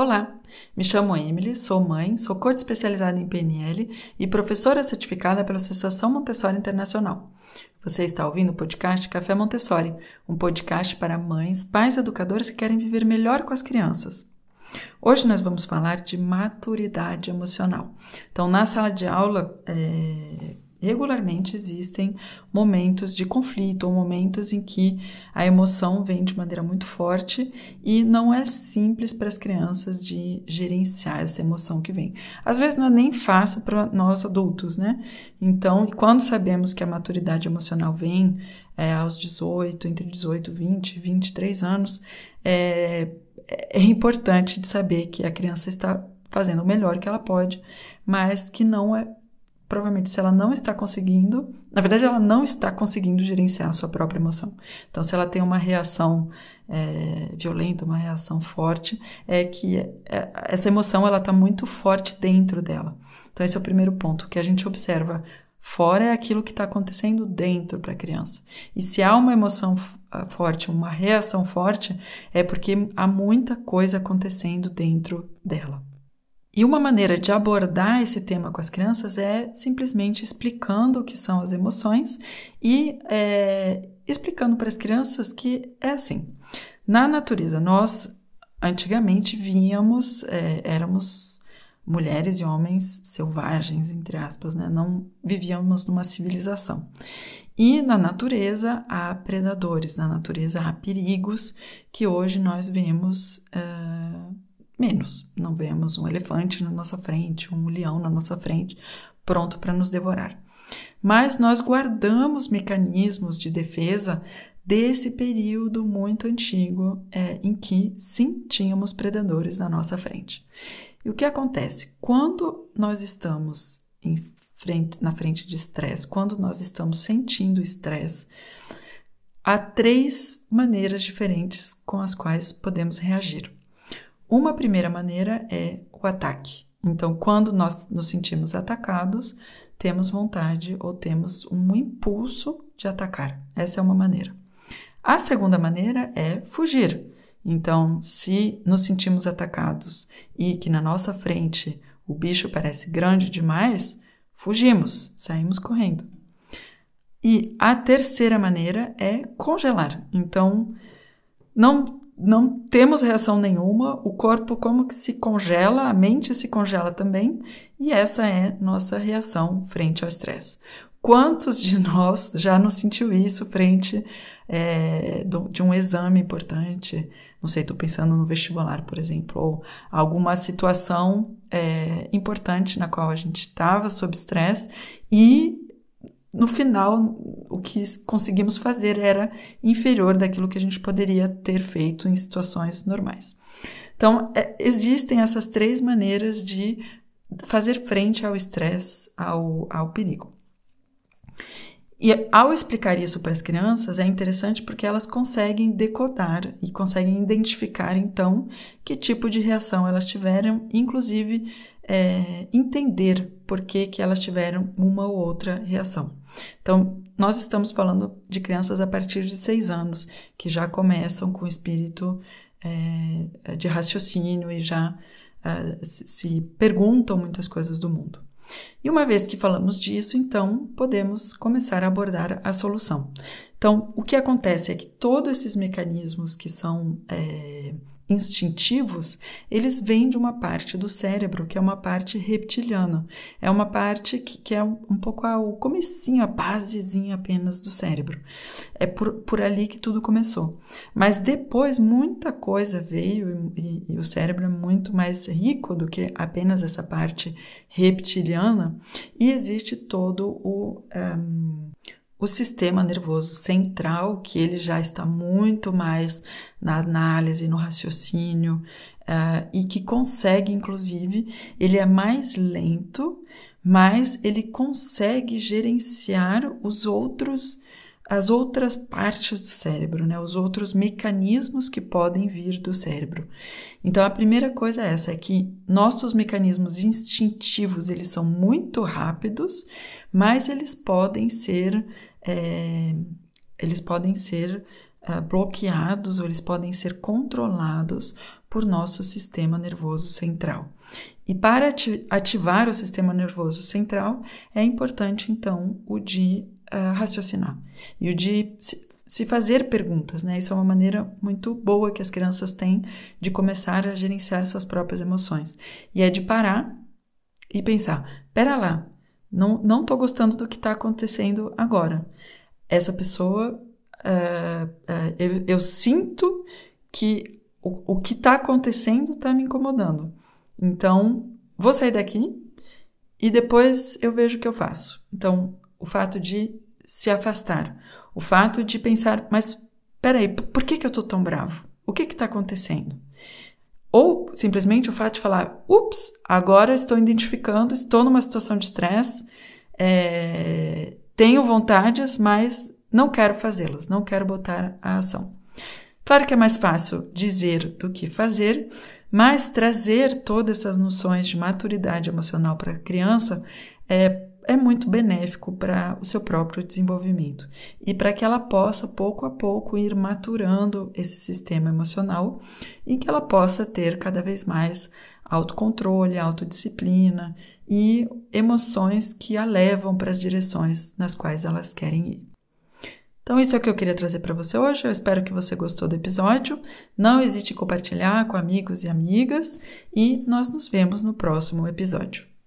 Olá, me chamo Emily, sou mãe, sou coach especializada em PNL e professora certificada pela Associação Montessori Internacional. Você está ouvindo o podcast Café Montessori, um podcast para mães, pais e educadores que querem viver melhor com as crianças. Hoje nós vamos falar de maturidade emocional. Então, na sala de aula, é, regularmente existem momentos de conflito ou momentos em que a emoção vem de maneira muito forte e não é simples para as crianças de gerenciar essa emoção que vem. Às vezes não é nem fácil para nós adultos, né? Então, quando sabemos que a maturidade emocional vem é, aos 18, entre 18 e 20, 23 anos, é, é importante de saber que a criança está fazendo o melhor que ela pode, mas que não é provavelmente se ela não está conseguindo, na verdade ela não está conseguindo gerenciar a sua própria emoção. Então, se ela tem uma reação é, violenta, uma reação forte, é que é, essa emoção ela está muito forte dentro dela. Então, esse é o primeiro ponto que a gente observa. Fora é aquilo que está acontecendo dentro para a criança. E se há uma emoção forte, uma reação forte, é porque há muita coisa acontecendo dentro dela. E uma maneira de abordar esse tema com as crianças é simplesmente explicando o que são as emoções e é, explicando para as crianças que é assim. Na natureza, nós antigamente víamos, é, éramos mulheres e homens selvagens, entre aspas, né? não vivíamos numa civilização. E na natureza há predadores, na natureza há perigos que hoje nós vemos. Uh, menos. Não vemos um elefante na nossa frente, um leão na nossa frente, pronto para nos devorar. Mas nós guardamos mecanismos de defesa desse período muito antigo é, em que sim tínhamos predadores na nossa frente. E o que acontece? Quando nós estamos frente, na frente de estresse, quando nós estamos sentindo estresse, há três maneiras diferentes com as quais podemos reagir. Uma primeira maneira é o ataque. Então, quando nós nos sentimos atacados, temos vontade ou temos um impulso de atacar. Essa é uma maneira. A segunda maneira é fugir. Então, se nos sentimos atacados e que na nossa frente o bicho parece grande demais, fugimos, saímos correndo. E a terceira maneira é congelar. Então, não não temos reação nenhuma, o corpo como que se congela, a mente se congela também, e essa é nossa reação frente ao estresse. Quantos de nós já não sentiu isso frente é, de um exame importante? Não sei, estou pensando no vestibular, por exemplo, ou alguma situação é, importante na qual a gente estava sob estresse e no final, o que conseguimos fazer era inferior daquilo que a gente poderia ter feito em situações normais. Então, é, existem essas três maneiras de fazer frente ao estresse, ao, ao perigo. E ao explicar isso para as crianças é interessante porque elas conseguem decodar e conseguem identificar então que tipo de reação elas tiveram, inclusive é, entender por que, que elas tiveram uma ou outra reação. Então, nós estamos falando de crianças a partir de seis anos, que já começam com espírito é, de raciocínio e já é, se perguntam muitas coisas do mundo. E uma vez que falamos disso, então podemos começar a abordar a solução. Então, o que acontece é que todos esses mecanismos que são é, instintivos, eles vêm de uma parte do cérebro, que é uma parte reptiliana. É uma parte que, que é um, pouco o comecinho, a basezinha apenas do cérebro. É por, por ali que tudo começou. Mas depois muita coisa veio e, e, e o cérebro é muito mais rico do que apenas essa parte reptiliana e existe todo o... Um, o sistema nervoso central, que ele já está muito mais na análise, no raciocínio, uh, e que consegue, inclusive, ele é mais lento, mas ele consegue gerenciar os outros as outras partes do cérebro, né? Os outros mecanismos que podem vir do cérebro. Então a primeira coisa é essa, é que nossos mecanismos instintivos eles são muito rápidos, mas eles podem ser é, eles podem ser uh, bloqueados ou eles podem ser controlados por nosso sistema nervoso central. E para ativar o sistema nervoso central é importante então o de uh, raciocinar e o de se fazer perguntas, né? Isso é uma maneira muito boa que as crianças têm de começar a gerenciar suas próprias emoções. E é de parar e pensar: pera lá, não, não tô gostando do que está acontecendo agora. Essa pessoa, uh, uh, eu, eu, sinto que o, o que está acontecendo está me incomodando. Então, vou sair daqui e depois eu vejo o que eu faço. Então, o fato de se afastar o fato de pensar, mas peraí, por que, que eu tô tão bravo? O que está acontecendo? Ou simplesmente o fato de falar, ups, agora estou identificando, estou numa situação de estresse, é, tenho vontades, mas não quero fazê-las, não quero botar a ação. Claro que é mais fácil dizer do que fazer, mas trazer todas essas noções de maturidade emocional para a criança é é muito benéfico para o seu próprio desenvolvimento e para que ela possa, pouco a pouco, ir maturando esse sistema emocional e que ela possa ter cada vez mais autocontrole, autodisciplina e emoções que a levam para as direções nas quais elas querem ir. Então, isso é o que eu queria trazer para você hoje. Eu espero que você gostou do episódio. Não hesite em compartilhar com amigos e amigas e nós nos vemos no próximo episódio.